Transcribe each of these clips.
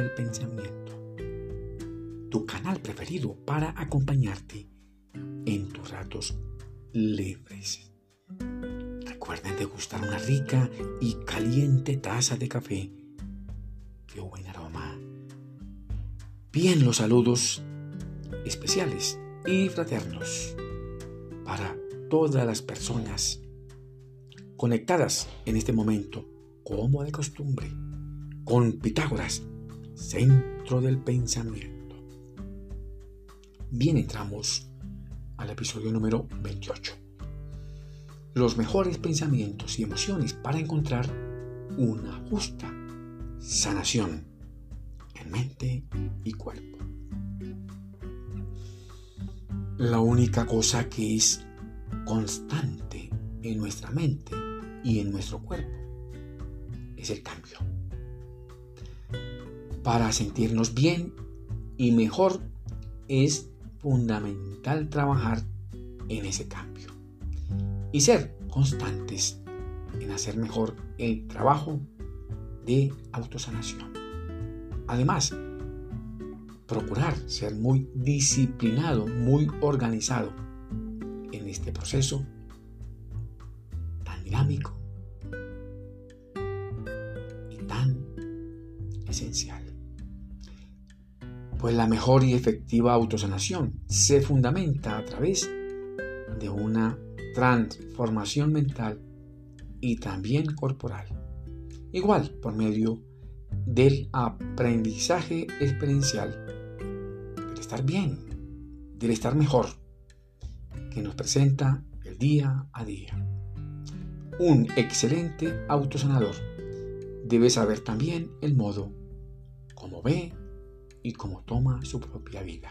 del pensamiento, tu canal preferido para acompañarte en tus ratos libres. Recuerden degustar una rica y caliente taza de café. ¡Qué buen aroma! Bien los saludos especiales y fraternos para todas las personas conectadas en este momento, como de costumbre, con Pitágoras, centro del pensamiento. Bien entramos al episodio número 28. Los mejores pensamientos y emociones para encontrar una justa sanación en mente y cuerpo. La única cosa que es constante en nuestra mente y en nuestro cuerpo es el cambio. Para sentirnos bien y mejor es fundamental trabajar en ese cambio y ser constantes en hacer mejor el trabajo de autosanación. Además, procurar ser muy disciplinado, muy organizado en este proceso tan dinámico y tan esencial. Pues la mejor y efectiva autosanación se fundamenta a través de una transformación mental y también corporal. Igual por medio del aprendizaje experiencial estar bien, del estar mejor, que nos presenta el día a día. Un excelente autosanador debe saber también el modo como ve y cómo toma su propia vida.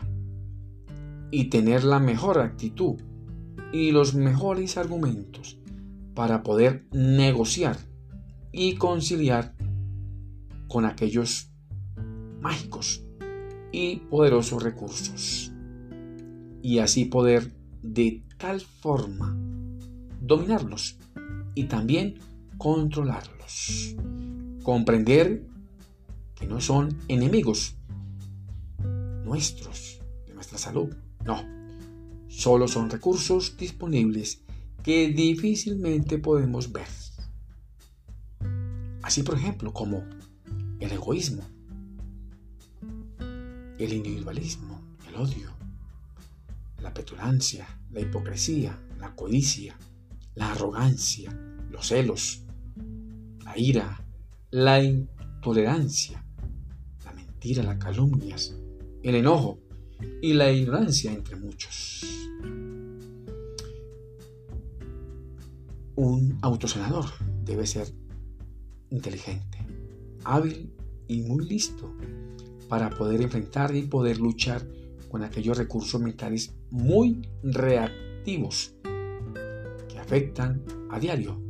Y tener la mejor actitud y los mejores argumentos para poder negociar y conciliar con aquellos mágicos y poderosos recursos. Y así poder de tal forma dominarlos y también controlarlos. Comprender que no son enemigos nuestros, de nuestra salud. No, solo son recursos disponibles que difícilmente podemos ver. Así por ejemplo como el egoísmo, el individualismo, el odio, la petulancia, la hipocresía, la codicia, la arrogancia, los celos, la ira, la intolerancia, la mentira, las calumnias, el enojo y la ignorancia entre muchos. Un autosenador debe ser inteligente, hábil y muy listo para poder enfrentar y poder luchar con aquellos recursos mentales muy reactivos que afectan a diario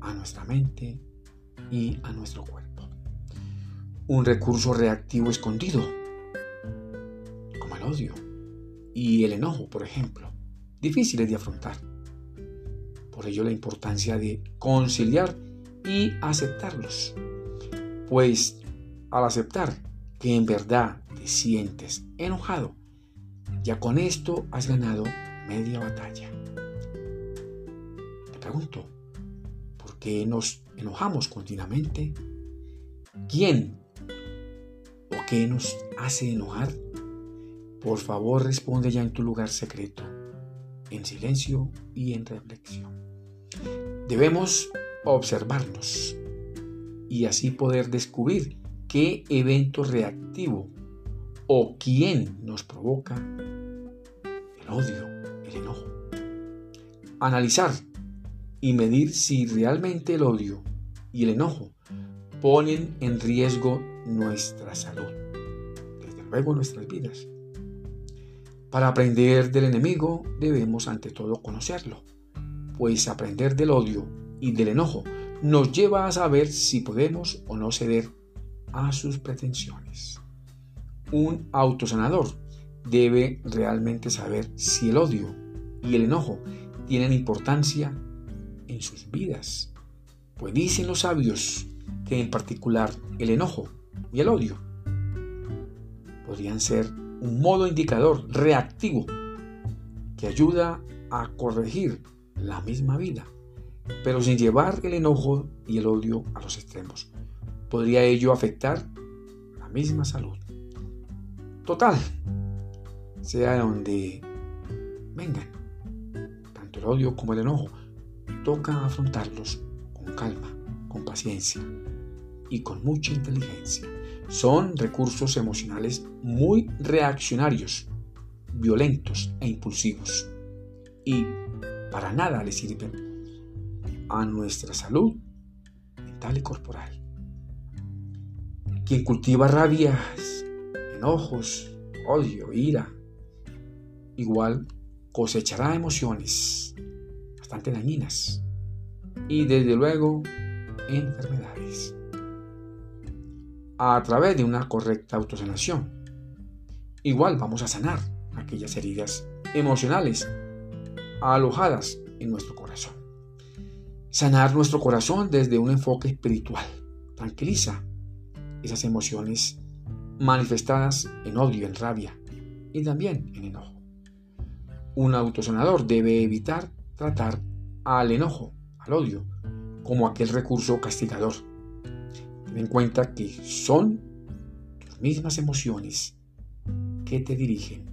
a nuestra mente y a nuestro cuerpo. Un recurso reactivo escondido, el odio y el enojo, por ejemplo, difíciles de afrontar. Por ello la importancia de conciliar y aceptarlos. Pues al aceptar que en verdad te sientes enojado, ya con esto has ganado media batalla. Te pregunto, ¿por qué nos enojamos continuamente? ¿Quién o qué nos hace enojar? Por favor, responde ya en tu lugar secreto, en silencio y en reflexión. Debemos observarnos y así poder descubrir qué evento reactivo o quién nos provoca el odio, el enojo. Analizar y medir si realmente el odio y el enojo ponen en riesgo nuestra salud, desde luego nuestras vidas. Para aprender del enemigo debemos ante todo conocerlo, pues aprender del odio y del enojo nos lleva a saber si podemos o no ceder a sus pretensiones. Un autosanador debe realmente saber si el odio y el enojo tienen importancia en sus vidas. Pues dicen los sabios que en particular el enojo y el odio podrían ser un modo indicador reactivo que ayuda a corregir la misma vida, pero sin llevar el enojo y el odio a los extremos. Podría ello afectar la misma salud. Total, sea de donde vengan, tanto el odio como el enojo, toca afrontarlos con calma, con paciencia y con mucha inteligencia. Son recursos emocionales muy reaccionarios, violentos e impulsivos. Y para nada le sirven a nuestra salud mental y corporal. Quien cultiva rabias, enojos, odio, ira, igual cosechará emociones bastante dañinas y desde luego enfermedades a través de una correcta autosanación. Igual vamos a sanar aquellas heridas emocionales alojadas en nuestro corazón. Sanar nuestro corazón desde un enfoque espiritual tranquiliza esas emociones manifestadas en odio, en rabia y también en enojo. Un autosanador debe evitar tratar al enojo, al odio, como aquel recurso castigador. En cuenta que son tus mismas emociones que te dirigen.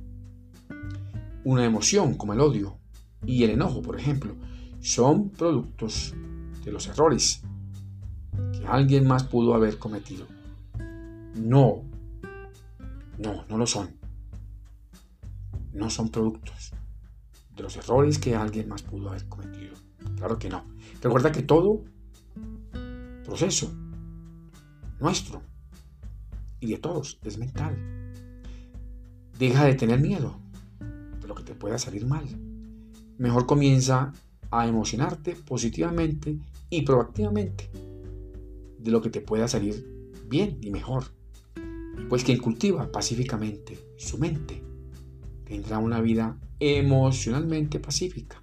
Una emoción como el odio y el enojo, por ejemplo, son productos de los errores que alguien más pudo haber cometido. No, no, no lo son. No son productos de los errores que alguien más pudo haber cometido. Claro que no. Recuerda que todo proceso nuestro y de todos es mental. Deja de tener miedo de lo que te pueda salir mal. Mejor comienza a emocionarte positivamente y proactivamente de lo que te pueda salir bien y mejor. Pues quien cultiva pacíficamente su mente tendrá una vida emocionalmente pacífica.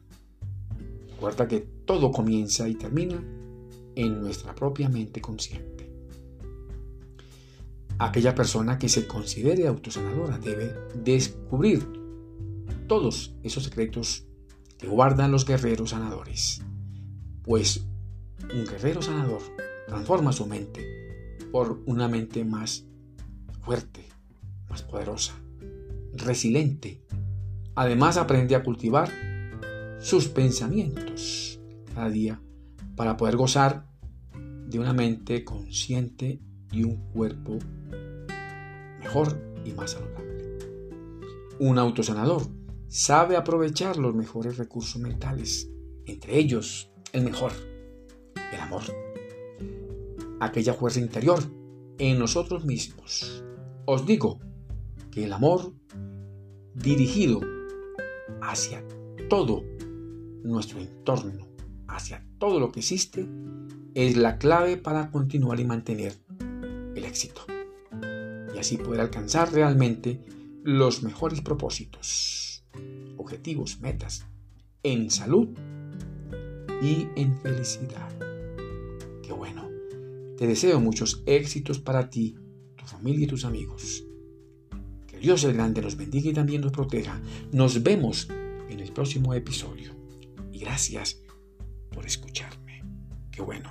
Recuerda que todo comienza y termina en nuestra propia mente consciente. Aquella persona que se considere autosanadora debe descubrir todos esos secretos que guardan los guerreros sanadores. Pues un guerrero sanador transforma su mente por una mente más fuerte, más poderosa, resiliente. Además aprende a cultivar sus pensamientos cada día para poder gozar de una mente consciente y un cuerpo mejor y más saludable. Un autosanador sabe aprovechar los mejores recursos mentales, entre ellos el mejor, el amor. Aquella fuerza interior en nosotros mismos. Os digo que el amor dirigido hacia todo nuestro entorno, hacia todo lo que existe, es la clave para continuar y mantener el éxito. Y así poder alcanzar realmente los mejores propósitos, objetivos, metas, en salud y en felicidad. Qué bueno. Te deseo muchos éxitos para ti, tu familia y tus amigos. Que Dios el Grande los bendiga y también nos proteja. Nos vemos en el próximo episodio. Y gracias por escucharme. Qué bueno.